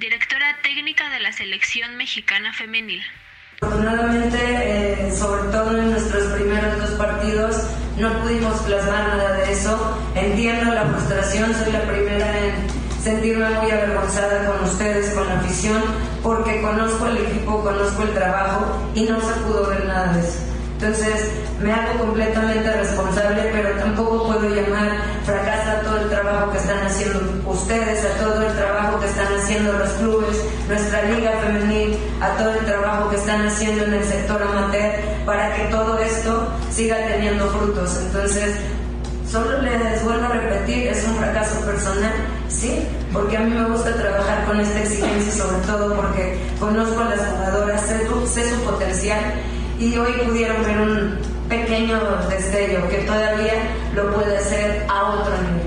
Directora técnica de la selección mexicana femenil. Afortunadamente, eh, sobre todo en nuestros primeros dos partidos, no pudimos plasmar nada de eso. Entiendo la frustración, soy la primera en sentirme muy avergonzada con ustedes, con la afición, porque conozco el equipo, conozco el trabajo y no se pudo ver nada de eso. Entonces me hago completamente responsable, pero tampoco puedo llamar fracaso a todo el trabajo que están haciendo ustedes, a todo el trabajo que están haciendo los clubes, nuestra liga femenil, a todo el trabajo que están haciendo en el sector amateur para que todo esto siga teniendo frutos. Entonces, solo les vuelvo a repetir, es un fracaso personal, sí, porque a mí me gusta trabajar con esta exigencia, sobre todo porque conozco a las jugadoras, sé, su potencial y hoy pudieron ver un pequeño destello que todavía lo puede hacer a otro nivel.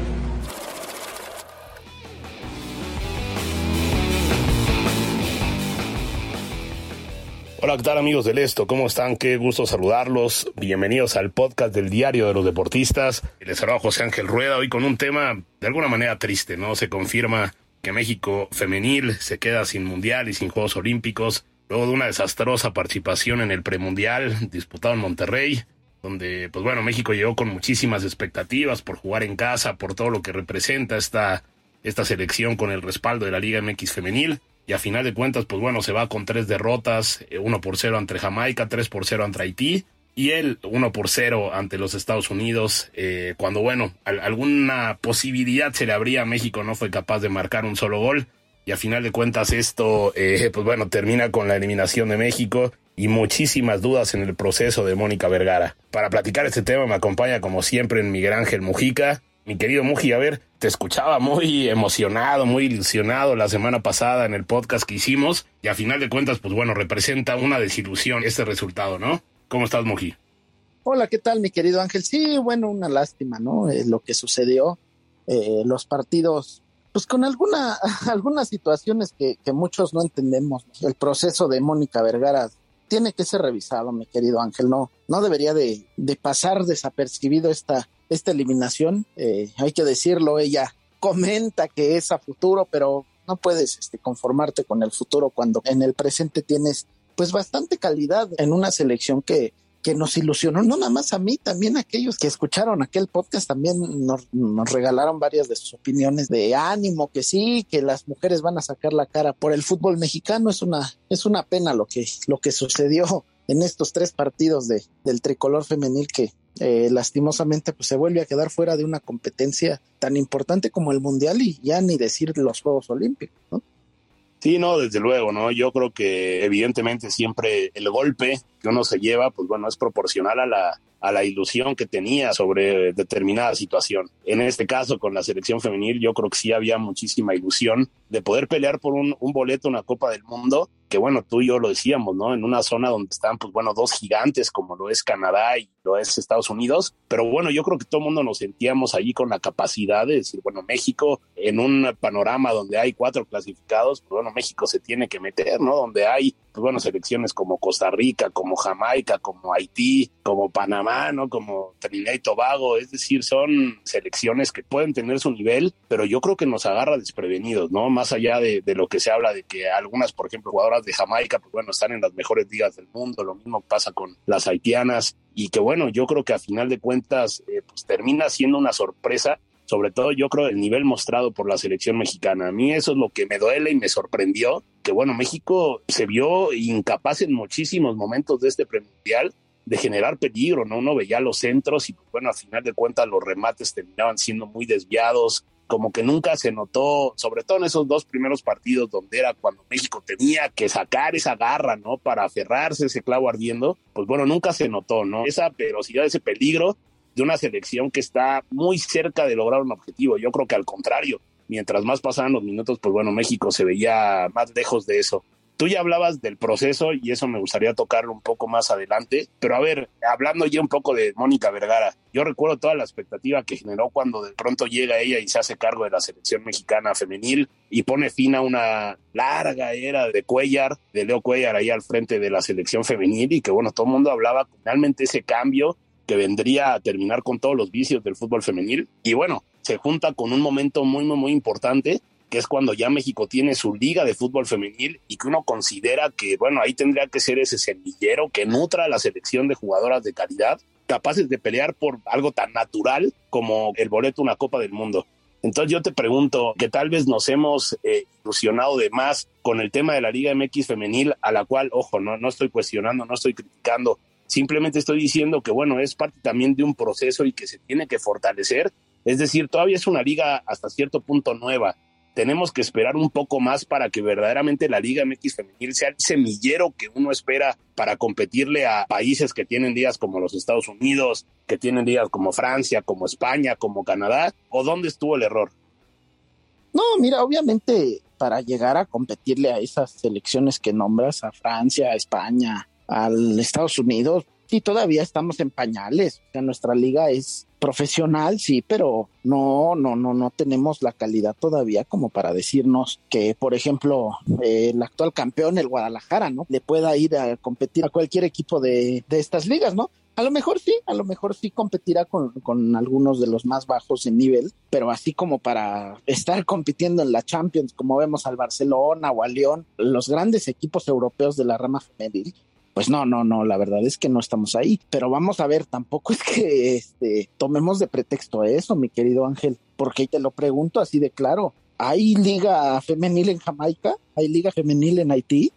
Hola, ¿qué tal amigos del Esto? ¿Cómo están? Qué gusto saludarlos. Bienvenidos al podcast del Diario de los Deportistas. Les saluda José Ángel Rueda hoy con un tema de alguna manera triste, ¿no? Se confirma que México femenil se queda sin mundial y sin Juegos Olímpicos luego de una desastrosa participación en el premundial disputado en Monterrey, donde, pues bueno, México llegó con muchísimas expectativas por jugar en casa, por todo lo que representa esta, esta selección con el respaldo de la Liga MX femenil. Y a final de cuentas, pues bueno, se va con tres derrotas, eh, uno por cero ante Jamaica, tres por cero ante Haití, y él uno por cero ante los Estados Unidos, eh, cuando bueno, alguna posibilidad se le abría a México, no fue capaz de marcar un solo gol. Y a final de cuentas esto, eh, pues bueno, termina con la eliminación de México y muchísimas dudas en el proceso de Mónica Vergara. Para platicar este tema me acompaña como siempre en Miguel Ángel Mujica. Mi querido Muji, a ver, te escuchaba muy emocionado, muy ilusionado la semana pasada en el podcast que hicimos y a final de cuentas, pues bueno, representa una desilusión este resultado, ¿no? ¿Cómo estás, Muji? Hola, ¿qué tal, mi querido Ángel? Sí, bueno, una lástima, ¿no? Eh, lo que sucedió. Eh, los partidos pues con alguna, algunas situaciones que, que muchos no entendemos. El proceso de Mónica Vergara tiene que ser revisado, mi querido Ángel. No, no debería de, de pasar desapercibido esta, esta eliminación. Eh, hay que decirlo, ella comenta que es a futuro, pero no puedes este, conformarte con el futuro cuando en el presente tienes pues bastante calidad en una selección que, que nos ilusionó, no nada más a mí, también a aquellos que escucharon aquel podcast también nos, nos, regalaron varias de sus opiniones de ánimo, que sí, que las mujeres van a sacar la cara por el fútbol mexicano, es una, es una pena lo que, lo que sucedió en estos tres partidos de, del tricolor femenil que eh, lastimosamente pues se vuelve a quedar fuera de una competencia tan importante como el mundial y ya ni decir los Juegos Olímpicos, ¿no? Sí, no, desde luego, ¿no? Yo creo que evidentemente siempre el golpe que uno se lleva, pues bueno, es proporcional a la, a la ilusión que tenía sobre determinada situación. En este caso, con la selección femenil, yo creo que sí había muchísima ilusión de poder pelear por un, un boleto, una Copa del Mundo, que bueno, tú y yo lo decíamos, ¿no? En una zona donde están, pues bueno, dos gigantes como lo es Canadá y lo es Estados Unidos, pero bueno, yo creo que todo el mundo nos sentíamos allí con la capacidad de decir, bueno, México en un panorama donde hay cuatro clasificados, pues bueno, México se tiene que meter, ¿no? Donde hay, pues bueno, selecciones como Costa Rica, como como Jamaica, como Haití, como Panamá, ¿no? Como Trinidad y Tobago, es decir, son selecciones que pueden tener su nivel, pero yo creo que nos agarra desprevenidos, ¿no? Más allá de, de lo que se habla de que algunas, por ejemplo, jugadoras de Jamaica, pues bueno, están en las mejores ligas del mundo, lo mismo pasa con las haitianas, y que bueno, yo creo que a final de cuentas, eh, pues termina siendo una sorpresa sobre todo yo creo el nivel mostrado por la selección mexicana. A mí eso es lo que me duele y me sorprendió, que bueno, México se vio incapaz en muchísimos momentos de este premundial de generar peligro, ¿no? Uno veía los centros y pues, bueno, al final de cuentas los remates terminaban siendo muy desviados, como que nunca se notó, sobre todo en esos dos primeros partidos donde era cuando México tenía que sacar esa garra, ¿no? Para aferrarse ese clavo ardiendo, pues bueno, nunca se notó, ¿no? Esa velocidad, ese peligro de una selección que está muy cerca de lograr un objetivo. Yo creo que al contrario, mientras más pasaban los minutos, pues bueno, México se veía más lejos de eso. Tú ya hablabas del proceso y eso me gustaría tocarlo un poco más adelante, pero a ver, hablando ya un poco de Mónica Vergara, yo recuerdo toda la expectativa que generó cuando de pronto llega ella y se hace cargo de la selección mexicana femenil y pone fin a una larga era de Cuellar, de Leo Cuellar ahí al frente de la selección femenil y que bueno, todo el mundo hablaba finalmente ese cambio que vendría a terminar con todos los vicios del fútbol femenil. Y bueno, se junta con un momento muy, muy, muy importante, que es cuando ya México tiene su liga de fútbol femenil y que uno considera que, bueno, ahí tendría que ser ese semillero que nutra la selección de jugadoras de calidad, capaces de pelear por algo tan natural como el boleto a una Copa del Mundo. Entonces yo te pregunto que tal vez nos hemos eh, ilusionado de más con el tema de la Liga MX femenil, a la cual, ojo, no, no estoy cuestionando, no estoy criticando, Simplemente estoy diciendo que, bueno, es parte también de un proceso y que se tiene que fortalecer. Es decir, todavía es una liga hasta cierto punto nueva. Tenemos que esperar un poco más para que verdaderamente la Liga MX femenil sea el semillero que uno espera para competirle a países que tienen días como los Estados Unidos, que tienen días como Francia, como España, como Canadá. ¿O dónde estuvo el error? No, mira, obviamente para llegar a competirle a esas selecciones que nombras, a Francia, a España, al Estados Unidos y todavía estamos en pañales. O sea, nuestra liga es profesional, sí, pero no, no, no, no tenemos la calidad todavía como para decirnos que, por ejemplo, el actual campeón, el Guadalajara, ¿no? Le pueda ir a competir a cualquier equipo de, de estas ligas, ¿no? A lo mejor sí, a lo mejor sí competirá con, con, algunos de los más bajos en nivel, pero así como para estar compitiendo en la Champions, como vemos al Barcelona o al León, los grandes equipos europeos de la rama femenil, pues no, no, no, la verdad es que no estamos ahí. Pero vamos a ver, tampoco es que este, tomemos de pretexto eso, mi querido Ángel, porque te lo pregunto así de claro. ¿Hay liga femenil en Jamaica? ¿Hay liga femenil en Haití?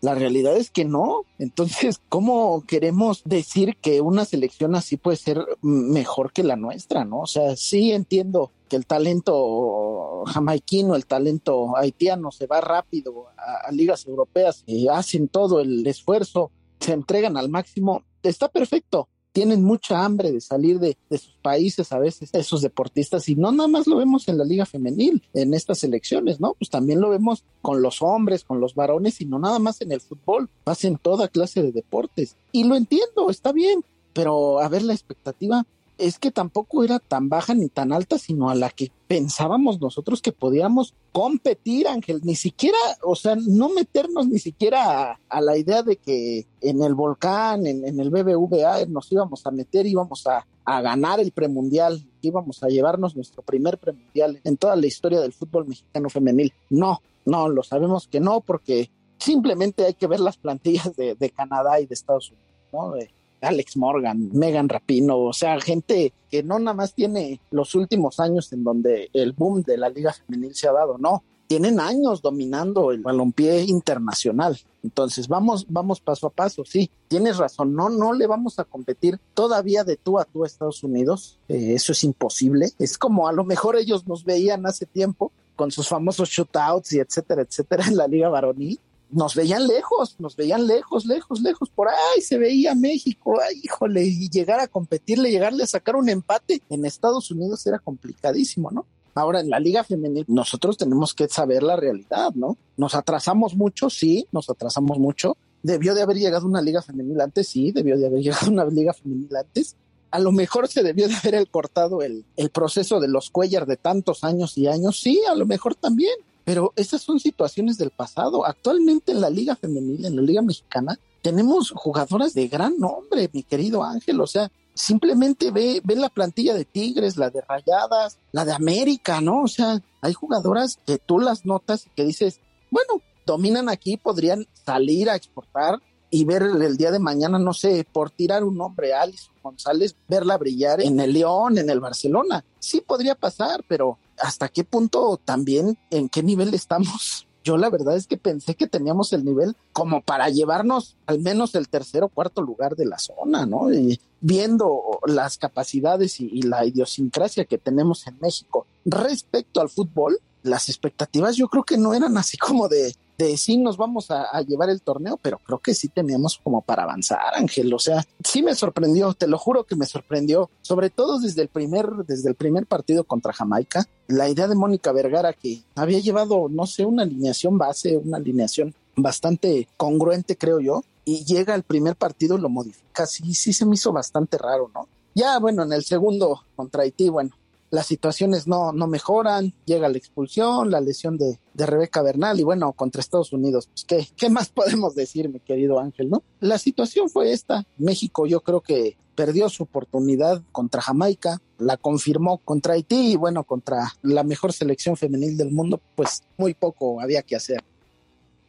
La realidad es que no. Entonces, ¿cómo queremos decir que una selección así puede ser mejor que la nuestra, no? O sea, sí entiendo que el talento jamaiquino, el talento haitiano se va rápido a, ligas europeas y hacen todo el esfuerzo se entregan al máximo, está perfecto. Tienen mucha hambre de salir de, sus países a veces, esos deportistas, y no nada más lo vemos en la liga femenil, en estas elecciones, ¿no? Pues también lo vemos con los hombres, con los varones, y no nada más en el fútbol, hacen toda clase de deportes. Y lo entiendo, está bien, pero a ver la expectativa es que tampoco era tan baja ni tan alta, sino a la que pensábamos nosotros que podíamos competir, Ángel, ni siquiera, o sea, no meternos ni siquiera a, la idea de que en el volcán, en, el BBVA, nos íbamos a meter, íbamos a, a ganar el premundial, íbamos a llevarnos nuestro primer premundial en toda la historia del fútbol mexicano femenil. No, no, lo sabemos que no, porque simplemente hay que ver las plantillas de, de Canadá y de Estados Unidos, ¿no? Alex Morgan, Megan Rapino, o sea, gente que no nada más tiene los últimos años en donde el boom de la liga femenil se ha dado, no, tienen años dominando el balompié internacional. Entonces, vamos, vamos paso a paso, sí, tienes razón, no, no le vamos a competir todavía de tú a tú a Estados Unidos, eh, eso es imposible, es como a lo mejor ellos nos veían hace tiempo con sus famosos shootouts y etcétera, etcétera en la liga varonil, nos veían lejos, nos veían lejos, lejos, lejos, por ahí se veía México, ay, híjole, y llegar a competirle, llegarle a sacar un empate en Estados Unidos era complicadísimo, ¿no? Ahora en la liga femenil nosotros tenemos que saber la realidad, ¿no? Nos atrasamos mucho, sí, nos atrasamos mucho. Debió de haber llegado una liga femenil antes, sí, debió de haber llegado una liga femenil antes. A lo mejor se debió de haber cortado el, el proceso de los cuellar de tantos años y años, sí, a lo mejor también pero esas son situaciones del pasado. Actualmente en la liga femenil, en la liga mexicana, tenemos jugadoras de gran nombre, mi querido Ángel, o sea, simplemente ve, ve la plantilla de Tigres, la de Rayadas, la de América, ¿no? O sea, hay jugadoras que tú las notas y que dices, bueno, dominan aquí, podrían salir a exportar y ver el día de mañana, no sé, por tirar un nombre, Alison González, verla brillar en el León, en el Barcelona. Sí podría pasar, pero ¿hasta qué punto también, en qué nivel estamos? Yo la verdad es que pensé que teníamos el nivel como para llevarnos al menos el tercer o cuarto lugar de la zona, ¿no? Y viendo las capacidades y, y la idiosincrasia que tenemos en México respecto al fútbol, las expectativas yo creo que no eran así como de, de sí nos vamos a, llevar el torneo, pero creo que sí teníamos como para avanzar, Ángel. O sea, sí me sorprendió, te lo juro que me sorprendió, sobre todo desde el primer, desde el primer partido contra Jamaica, la idea de Mónica Vergara que había llevado, no sé, una alineación base, una alineación bastante congruente, creo yo, y llega el primer partido y lo modifica. Sí, sí se me hizo bastante raro, ¿no? Ya, bueno, en el segundo contra Haití, bueno, las situaciones no, no mejoran, llega la expulsión, la lesión de, de Rebeca Bernal y bueno, contra Estados Unidos, pues ¿qué, ¿qué más podemos decir, mi querido Ángel, no? La situación fue esta, México yo creo que perdió su oportunidad contra Jamaica, la confirmó contra Haití y bueno, contra la mejor selección femenil del mundo, pues muy poco había que hacer.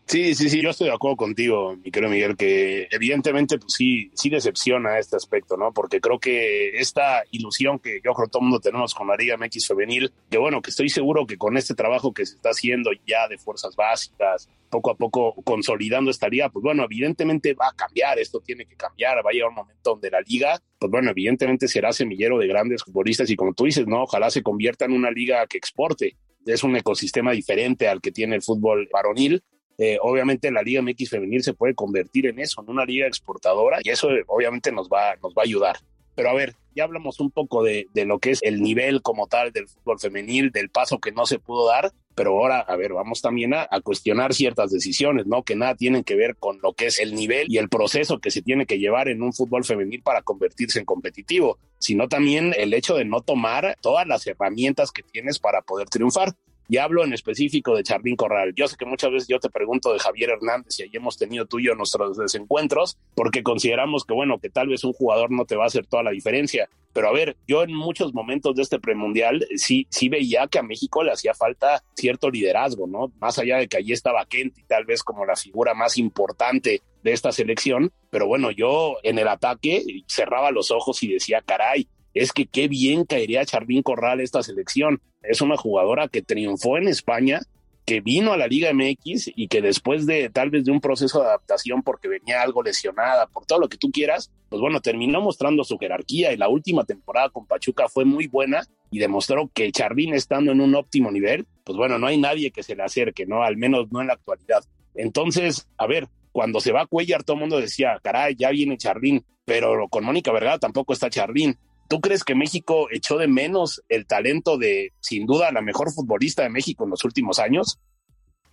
Sí, sí, sí, yo estoy de acuerdo contigo, mi querido Miguel, que evidentemente pues sí, sí decepciona este aspecto, ¿no? Porque creo que esta ilusión que yo creo todo el mundo tenemos con la Liga MX femenil, que bueno, que estoy seguro que con este trabajo que se está haciendo ya de fuerzas básicas, poco a poco consolidando esta liga, pues bueno, evidentemente va a cambiar, esto tiene que cambiar, va a llegar un momento donde la liga, pues bueno, evidentemente será semillero de grandes futbolistas y como tú dices, ¿no? Ojalá se convierta en una liga que exporte. Es un ecosistema diferente al que tiene el fútbol varonil, eh, obviamente la Liga MX femenil se puede convertir en eso, en una liga exportadora y eso obviamente nos va, nos va a ayudar. Pero a ver, ya hablamos un poco de, de, lo que es el nivel como tal del fútbol femenil, del paso que no se pudo dar, pero ahora, a ver, vamos también a, a, cuestionar ciertas decisiones, ¿no? Que nada tienen que ver con lo que es el nivel y el proceso que se tiene que llevar en un fútbol femenil para convertirse en competitivo, sino también el hecho de no tomar todas las herramientas que tienes para poder triunfar. Y hablo en específico de Chardín Corral. Yo sé que muchas veces yo te pregunto de Javier Hernández y ahí hemos tenido tú y yo nuestros desencuentros porque consideramos que, bueno, que tal vez un jugador no te va a hacer toda la diferencia. Pero a ver, yo en muchos momentos de este premundial sí, sí veía que a México le hacía falta cierto liderazgo, ¿no? Más allá de que allí estaba Kent y tal vez como la figura más importante de esta selección. Pero bueno, yo en el ataque cerraba los ojos y decía, caray, es que qué bien caería Chardín Corral esta selección. Es una jugadora que triunfó en España, que vino a la Liga MX y que después de tal vez de un proceso de adaptación porque venía algo lesionada, por todo lo que tú quieras, pues bueno, terminó mostrando su jerarquía y la última temporada con Pachuca fue muy buena y demostró que Chardín estando en un óptimo nivel, pues bueno, no hay nadie que se le acerque, ¿no? Al menos no en la actualidad. Entonces, a ver, cuando se va a Cuellar todo el mundo decía, caray, ya viene Chardín, pero con Mónica Vergara tampoco está Chardín. ¿Tú crees que México echó de menos el talento de, sin duda, la mejor futbolista de México en los últimos años?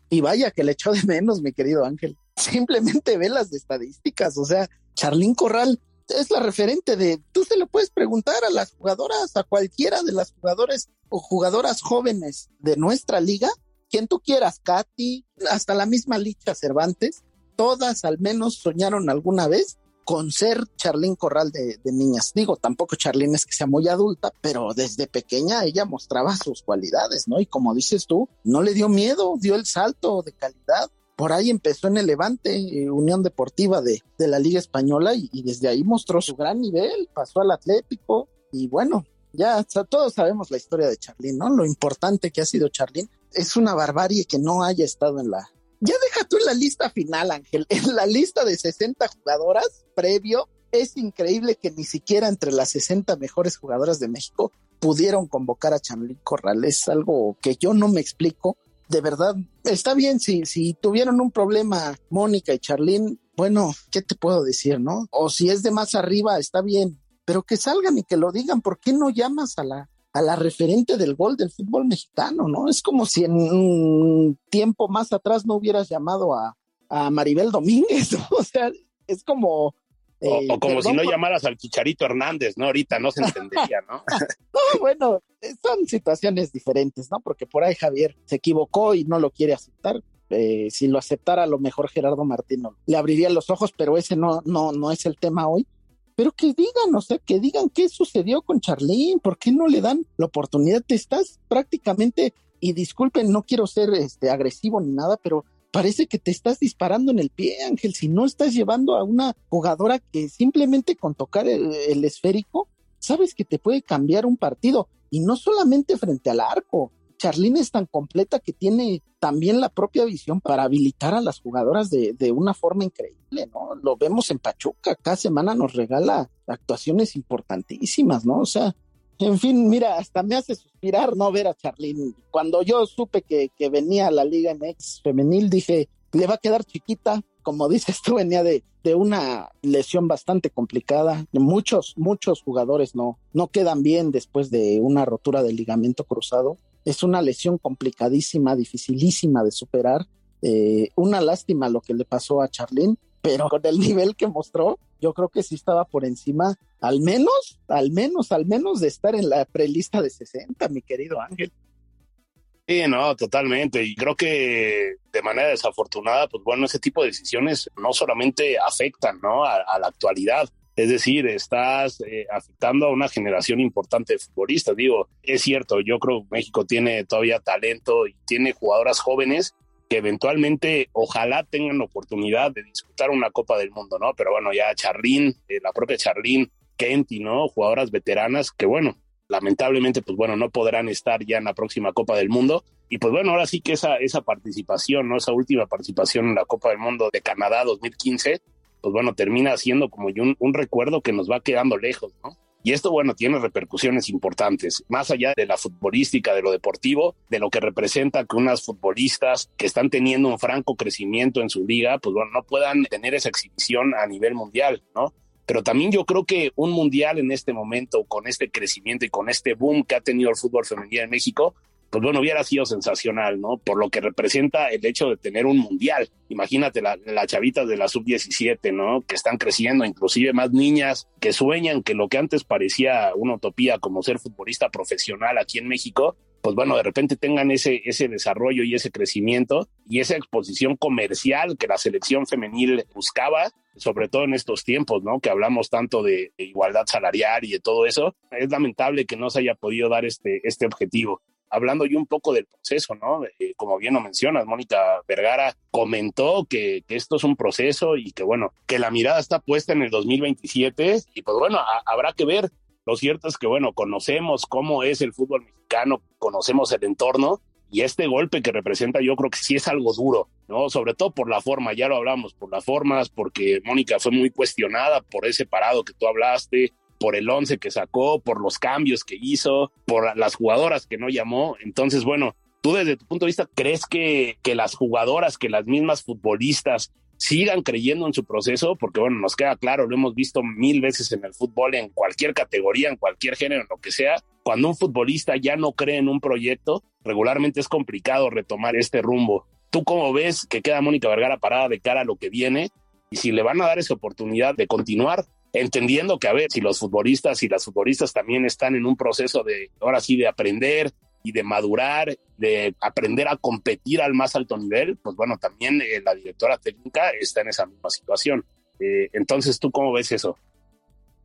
Y vaya que le echó de menos, mi querido Ángel. Simplemente ve las estadísticas. O sea, Charlín Corral es la referente de. Tú se lo puedes preguntar a las jugadoras, a cualquiera de las jugadores o jugadoras jóvenes de nuestra liga, quien tú quieras, Katy, hasta la misma Licha Cervantes, todas al menos soñaron alguna vez con ser Charlín Corral de, niñas. Digo, tampoco Charlín es que sea muy adulta, pero desde pequeña ella mostraba sus cualidades, ¿no? Y como dices tú, no le dio miedo, dio el salto de calidad. Por ahí empezó en el Levante, eh, Unión Deportiva de, la Liga Española, y, desde ahí mostró su gran nivel, pasó al Atlético, y bueno, ya todos sabemos la historia de Charlín, ¿no? Lo importante que ha sido Charlín. Es una barbarie que no haya estado en la, ya deja tú en la lista final, Ángel. En la lista de 60 jugadoras previo, es increíble que ni siquiera entre las 60 mejores jugadoras de México pudieron convocar a Chanlín Corral. Es algo que yo no me explico. De verdad, está bien si, si tuvieron un problema Mónica y Charlín, bueno, ¿qué te puedo decir, no? O si es de más arriba, está bien, pero que salgan y que lo digan. ¿Por qué no llamas a la, a la referente del gol del fútbol mexicano, ¿no? Es como si en un tiempo más atrás no hubieras llamado a, a Maribel Domínguez, ¿no? O sea, es como... Eh, o, o, como si no por... llamaras al Chicharito Hernández, ¿no? Ahorita no se entendería, ¿no? no, bueno, son situaciones diferentes, ¿no? Porque por ahí Javier se equivocó y no lo quiere aceptar. Eh, si lo aceptara, a lo mejor Gerardo Martino le abriría los ojos, pero ese no, no, no es el tema hoy. Pero que digan, o sea, que digan qué sucedió con Charlene, por qué no le dan la oportunidad. Te estás prácticamente, y disculpen, no quiero ser este, agresivo ni nada, pero parece que te estás disparando en el pie, Ángel. Si no estás llevando a una jugadora que simplemente con tocar el esférico, sabes que te puede cambiar un partido. Y no solamente frente al arco, Charlene es tan completa que tiene también la propia visión para habilitar a las jugadoras de, una forma increíble, ¿no? Lo vemos en Pachuca, cada semana nos regala actuaciones importantísimas, ¿no? O sea, en fin, mira, hasta me hace suspirar no ver a Charlene. Cuando yo supe que, que venía a la Liga MX femenil, dije, le va a quedar chiquita, como dices tú, venía de, de una lesión bastante complicada. Muchos, muchos jugadores no, no quedan bien después de una rotura del ligamento cruzado. Es una lesión complicadísima, dificilísima de superar. Eh, una lástima lo que le pasó a Charlene, pero con el nivel que mostró, yo creo que sí estaba por encima, al menos, al menos, al menos de estar en la prelista de 60, mi querido Ángel. Sí, no, totalmente. Y creo que de manera desafortunada, pues bueno, ese tipo de decisiones no solamente afectan, ¿no? A, a la actualidad, es decir, estás eh, afectando a una generación importante de futbolistas. Digo, es cierto, yo creo que México tiene todavía talento y tiene jugadoras jóvenes que eventualmente ojalá tengan la oportunidad de disputar una Copa del Mundo, ¿no? Pero bueno, ya Charlín, eh, la propia Charlín, Kenty, ¿no? Jugadoras veteranas que bueno, lamentablemente pues bueno, no podrán estar ya en la próxima Copa del Mundo. Y pues bueno, ahora sí que esa, esa participación, ¿no? Esa última participación en la Copa del Mundo de Canadá 2015, pues bueno, termina siendo como un, recuerdo que nos va quedando lejos, ¿no? Y esto, bueno, tiene repercusiones importantes, más allá de la futbolística, de lo deportivo, de lo que representa que unas futbolistas que están teniendo un franco crecimiento en su liga, pues bueno, no puedan tener esa exhibición a nivel mundial, ¿no? Pero también yo creo que un mundial en este momento, con este crecimiento y con este boom que ha tenido el fútbol femenino en México, pues bueno, hubiera sido sensacional, ¿no? Por lo que representa el hecho de tener un mundial. Imagínate las la chavitas de la sub-17, ¿no? Que están creciendo, inclusive más niñas que sueñan que lo que antes parecía una utopía como ser futbolista profesional aquí en México, pues bueno, de repente tengan ese, ese desarrollo y ese crecimiento y esa exposición comercial que la selección femenil buscaba, sobre todo en estos tiempos, ¿no? Que hablamos tanto de, igualdad salarial y de todo eso. Es lamentable que no se haya podido dar este, este objetivo hablando yo un poco del proceso, ¿no? Eh, como bien lo mencionas, Mónica Vergara comentó que, que, esto es un proceso y que, bueno, que la mirada está puesta en el 2027 y pues bueno, a, habrá que ver. Lo cierto es que, bueno, conocemos cómo es el fútbol mexicano, conocemos el entorno y este golpe que representa yo creo que sí es algo duro, ¿no? Sobre todo por la forma, ya lo hablamos, por las formas, porque Mónica fue muy cuestionada por ese parado que tú hablaste, por el once que sacó, por los cambios que hizo, por las jugadoras que no llamó. Entonces, bueno, tú desde tu punto de vista, ¿crees que, que las jugadoras, que las mismas futbolistas sigan creyendo en su proceso? Porque, bueno, nos queda claro, lo hemos visto mil veces en el fútbol, en cualquier categoría, en cualquier género, en lo que sea. Cuando un futbolista ya no cree en un proyecto, regularmente es complicado retomar este rumbo. ¿Tú cómo ves que queda Mónica Vergara parada de cara a lo que viene? Y si le van a dar esa oportunidad de continuar, entendiendo que, a ver, si los futbolistas y las futbolistas también están en un proceso de, ahora sí, de aprender y de madurar, de aprender a competir al más alto nivel, pues bueno, también eh, la directora técnica está en esa misma situación. Eh, entonces, ¿tú cómo ves eso?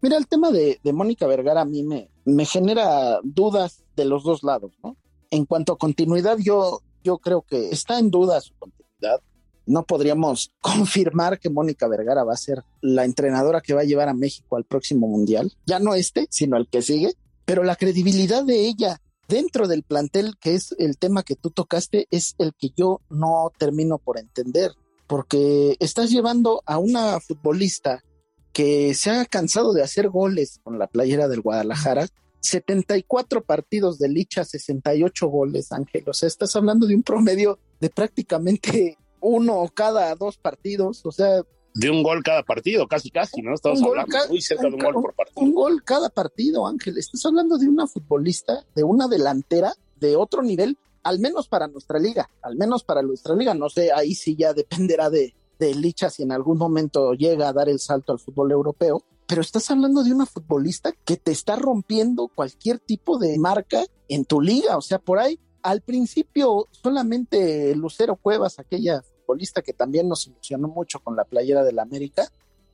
Mira, el tema de, de Mónica Vergara a mí me, me genera dudas de los dos lados, ¿no? En cuanto a continuidad, yo, yo creo que está en duda su continuidad no podríamos confirmar que Mónica Vergara va a ser la entrenadora que va a llevar a México al próximo mundial. Ya no este, sino el que sigue. Pero la credibilidad de ella dentro del plantel, que es el tema que tú tocaste, es el que yo no termino por entender. Porque estás llevando a una futbolista que se ha cansado de hacer goles con la playera del Guadalajara, 74 partidos de Licha, 68 goles, Ángel. O sea, estás hablando de un promedio de prácticamente uno cada dos partidos, o sea... De un gol cada partido, casi casi, ¿no? Estamos hablando muy cerca de un gol por partido. Un gol cada partido, Ángel. Estás hablando de una futbolista, de una delantera de otro nivel, al menos para nuestra liga, al menos para nuestra liga. No sé, ahí sí ya dependerá de, de Licha si en algún momento llega a dar el salto al fútbol europeo. Pero estás hablando de una futbolista que te está rompiendo cualquier tipo de marca en tu liga. O sea, por ahí al principio solamente Lucero Cuevas, aquella futbolista que también nos ilusionó mucho con la playera del América,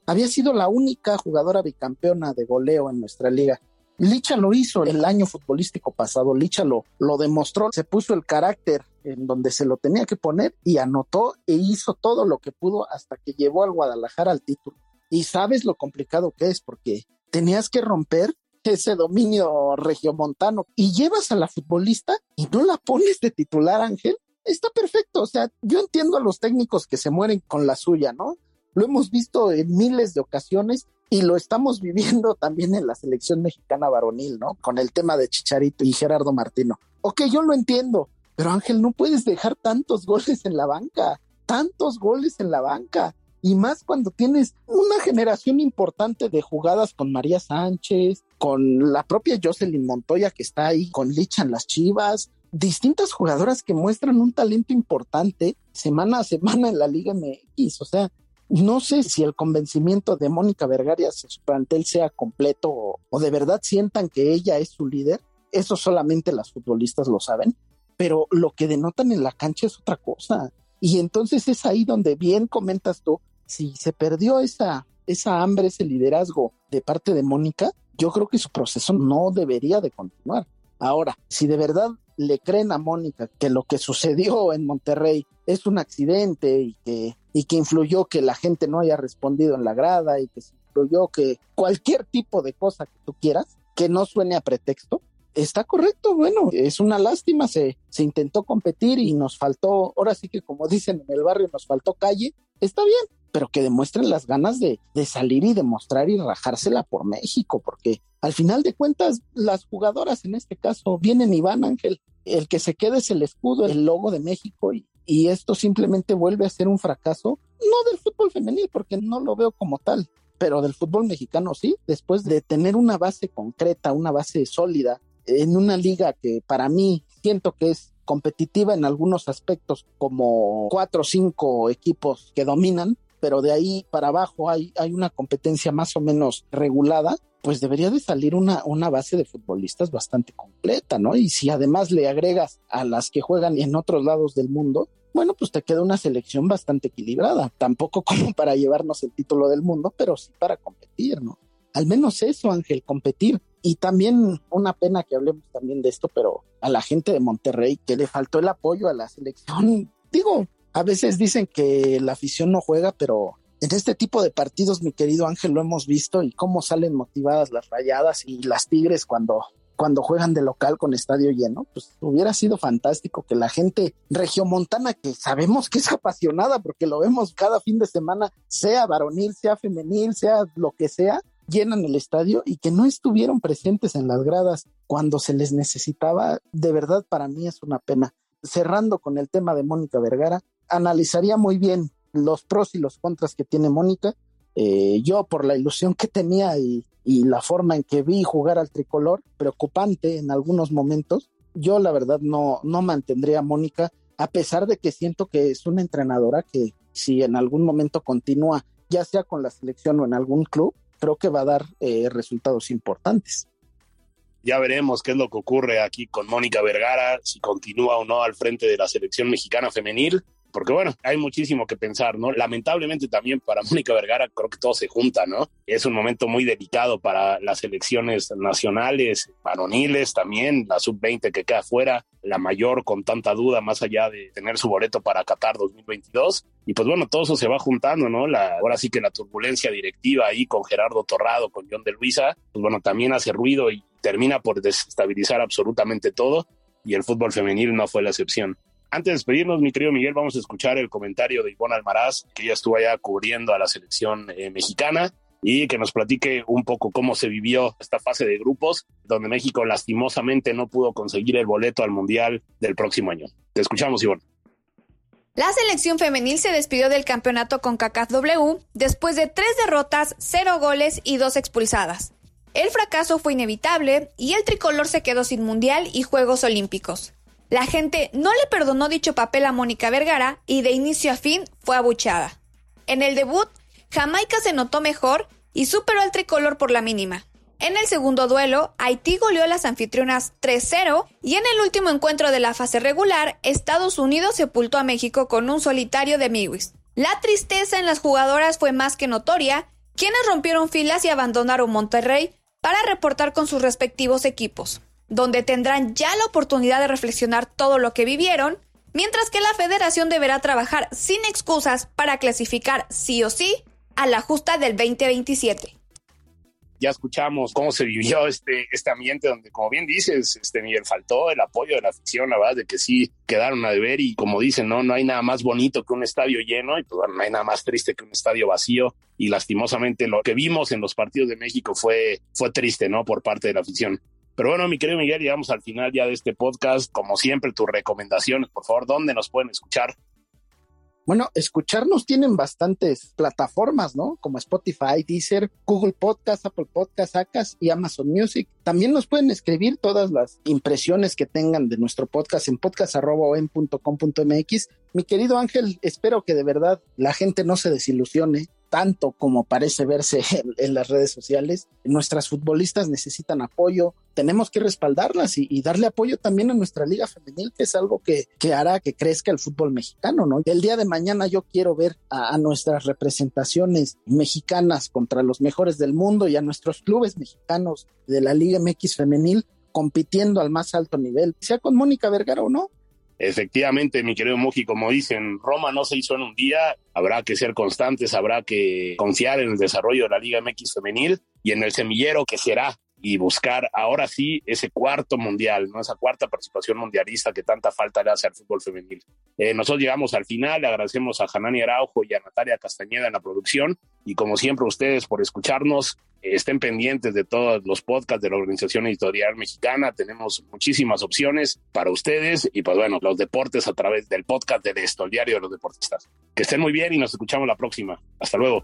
había sido la única jugadora bicampeona de goleo en nuestra liga. Licha lo hizo el año futbolístico pasado, Licha lo, demostró, se puso el carácter en donde se lo tenía que poner y anotó e hizo todo lo que pudo hasta que llevó al Guadalajara al título. Y sabes lo complicado que es porque tenías que romper ese dominio regiomontano y llevas a la futbolista y no la pones de titular, Ángel. Está perfecto. O sea, yo entiendo a los técnicos que se mueren con la suya, ¿no? Lo hemos visto en miles de ocasiones y lo estamos viviendo también en la selección mexicana varonil, ¿no? Con el tema de Chicharito y Gerardo Martino. Ok, yo lo entiendo, pero Ángel, no puedes dejar tantos goles en la banca, tantos goles en la banca. Y más cuando tienes una generación importante de jugadas con María Sánchez, con la propia Jocelyn Montoya que está ahí, con Licha en las Chivas, distintas jugadoras que muestran un talento importante semana a semana en la Liga MX. O sea, no sé si el convencimiento de Mónica Vergara su plantel sea completo o, o, de verdad sientan que ella es su líder. Eso solamente las futbolistas lo saben, pero lo que denotan en la cancha es otra cosa. Y entonces es ahí donde bien comentas tú, si se perdió esa, esa hambre, ese liderazgo de parte de Mónica, yo creo que su proceso no debería de continuar. Ahora, si de verdad le creen a Mónica que lo que sucedió en Monterrey es un accidente y que, y que influyó que la gente no haya respondido en la grada y que influyó que cualquier tipo de cosa que tú quieras, que no suene a pretexto, está correcto, bueno, es una lástima, se, se intentó competir y nos faltó, ahora sí que como dicen en el barrio, nos faltó calle, está bien, pero que demuestren las ganas de, salir y demostrar y rajársela por México, porque al final de cuentas las jugadoras en este caso vienen y van, Ángel. El que se quede es el escudo, el logo de México y, y esto simplemente vuelve a ser un fracaso, no del fútbol femenil, porque no lo veo como tal, pero del fútbol mexicano sí, después de tener una base concreta, una base sólida, en una liga que para mí siento que es competitiva en algunos aspectos, como cuatro o cinco equipos que dominan, pero de ahí para abajo hay, hay una competencia más o menos regulada, pues debería de salir una, una base de futbolistas bastante completa, ¿no? Y si además le agregas a las que juegan en otros lados del mundo, bueno, pues te queda una selección bastante equilibrada, tampoco como para llevarnos el título del mundo, pero sí para competir, ¿no? Al menos eso, Ángel, competir. Y también una pena que hablemos también de esto, pero a la gente de Monterrey que le faltó el apoyo a la selección, digo, a veces dicen que la afición no juega, pero en este tipo de partidos, mi querido Ángel, lo hemos visto y cómo salen motivadas las rayadas y las tigres cuando, cuando juegan de local con estadio lleno, pues hubiera sido fantástico que la gente regiomontana, que sabemos que es apasionada porque lo vemos cada fin de semana, sea varonil, sea femenil, sea lo que sea, llenan el estadio y que no estuvieron presentes en las gradas cuando se les necesitaba, de verdad para mí es una pena. Cerrando con el tema de Mónica Vergara, analizaría muy bien los pros y los contras que tiene Mónica. Eh, yo por la ilusión que tenía y, la forma en que vi jugar al tricolor, preocupante en algunos momentos, yo la verdad no, no mantendría a Mónica, a pesar de que siento que es una entrenadora que si en algún momento continúa, ya sea con la selección o en algún club, creo que va a dar eh, resultados importantes. Ya veremos qué es lo que ocurre aquí con Mónica Vergara, si continúa o no al frente de la selección mexicana femenil porque bueno, hay muchísimo que pensar, ¿no? Lamentablemente también para Mónica Vergara creo que todo se junta, ¿no? Es un momento muy delicado para las elecciones nacionales, varoniles también, la sub-20 que queda fuera, la mayor con tanta duda más allá de tener su boleto para Qatar 2022. Y pues bueno, todo eso se va juntando, ¿no? La, ahora sí que la turbulencia directiva ahí con Gerardo Torrado, con John de Luisa, pues bueno, también hace ruido y termina por desestabilizar absolutamente todo. Y el fútbol femenil no fue la excepción. Antes de despedirnos, mi querido Miguel, vamos a escuchar el comentario de Ivonne Almaraz, que ya estuvo allá cubriendo a la selección eh, mexicana y que nos platique un poco cómo se vivió esta fase de grupos, donde México lastimosamente no pudo conseguir el boleto al Mundial del próximo año. Te escuchamos, Ivonne. La selección femenil se despidió del campeonato con CACAF W después de tres derrotas, cero goles y dos expulsadas. El fracaso fue inevitable y el tricolor se quedó sin Mundial y Juegos Olímpicos. La gente no le perdonó dicho papel a Mónica Vergara y de inicio a fin fue abuchada. En el debut, Jamaica se notó mejor y superó al tricolor por la mínima. En el segundo duelo, Haití goleó a las anfitrionas 3-0 y en el último encuentro de la fase regular, Estados Unidos sepultó a México con un solitario de Miwis. La tristeza en las jugadoras fue más que notoria, quienes rompieron filas y abandonaron Monterrey para reportar con sus respectivos equipos, donde tendrán ya la oportunidad de reflexionar todo lo que vivieron, mientras que la federación deberá trabajar sin excusas para clasificar sí o sí a la justa del 2027 ya escuchamos cómo se vivió este, este ambiente donde, como bien dices, este Miguel, faltó el apoyo de la afición, la verdad, de que sí quedaron a deber y como dicen, no, no hay nada más bonito que un estadio lleno y pues bueno, no hay nada más triste que un estadio vacío y lastimosamente lo que vimos en los partidos de México fue, fue triste, ¿no? Por parte de la afición. Pero bueno, mi querido Miguel, llegamos al final ya de este podcast. Como siempre, tus recomendaciones, por favor, ¿dónde nos pueden escuchar? Bueno, escucharnos tienen bastantes plataformas, ¿no? Como Spotify, Deezer, Google Podcast, Apple Podcast, Acas y Amazon Music. También nos pueden escribir todas las impresiones que tengan de nuestro podcast en podcast.com.mx. Mi querido Ángel, espero que de verdad la gente no se desilusione tanto como parece verse en, las redes sociales. Nuestras futbolistas necesitan apoyo, tenemos que respaldarlas y, darle apoyo también a nuestra liga femenil, que es algo que, hará que crezca el fútbol mexicano, ¿no? El día de mañana yo quiero ver a, nuestras representaciones mexicanas contra los mejores del mundo y a nuestros clubes mexicanos de la Liga MX femenil compitiendo al más alto nivel, sea con Mónica Vergara o no, Efectivamente, mi querido Muji, como dicen, Roma no se hizo en un día, habrá que ser constantes, habrá que confiar en el desarrollo de la Liga MX femenil y en el semillero que será y buscar ahora sí ese cuarto mundial, ¿no? esa cuarta participación mundialista que tanta falta le hace al fútbol femenil. Eh, nosotros llegamos al final, le agradecemos a Janani Araujo y a Natalia Castañeda en la producción y como siempre ustedes por escucharnos, eh, estén pendientes de todos los podcasts de la Organización Editorial Mexicana, tenemos muchísimas opciones para ustedes y pues bueno, los deportes a través del podcast de esto, el diario de los deportistas. Que estén muy bien y nos escuchamos la próxima. Hasta luego.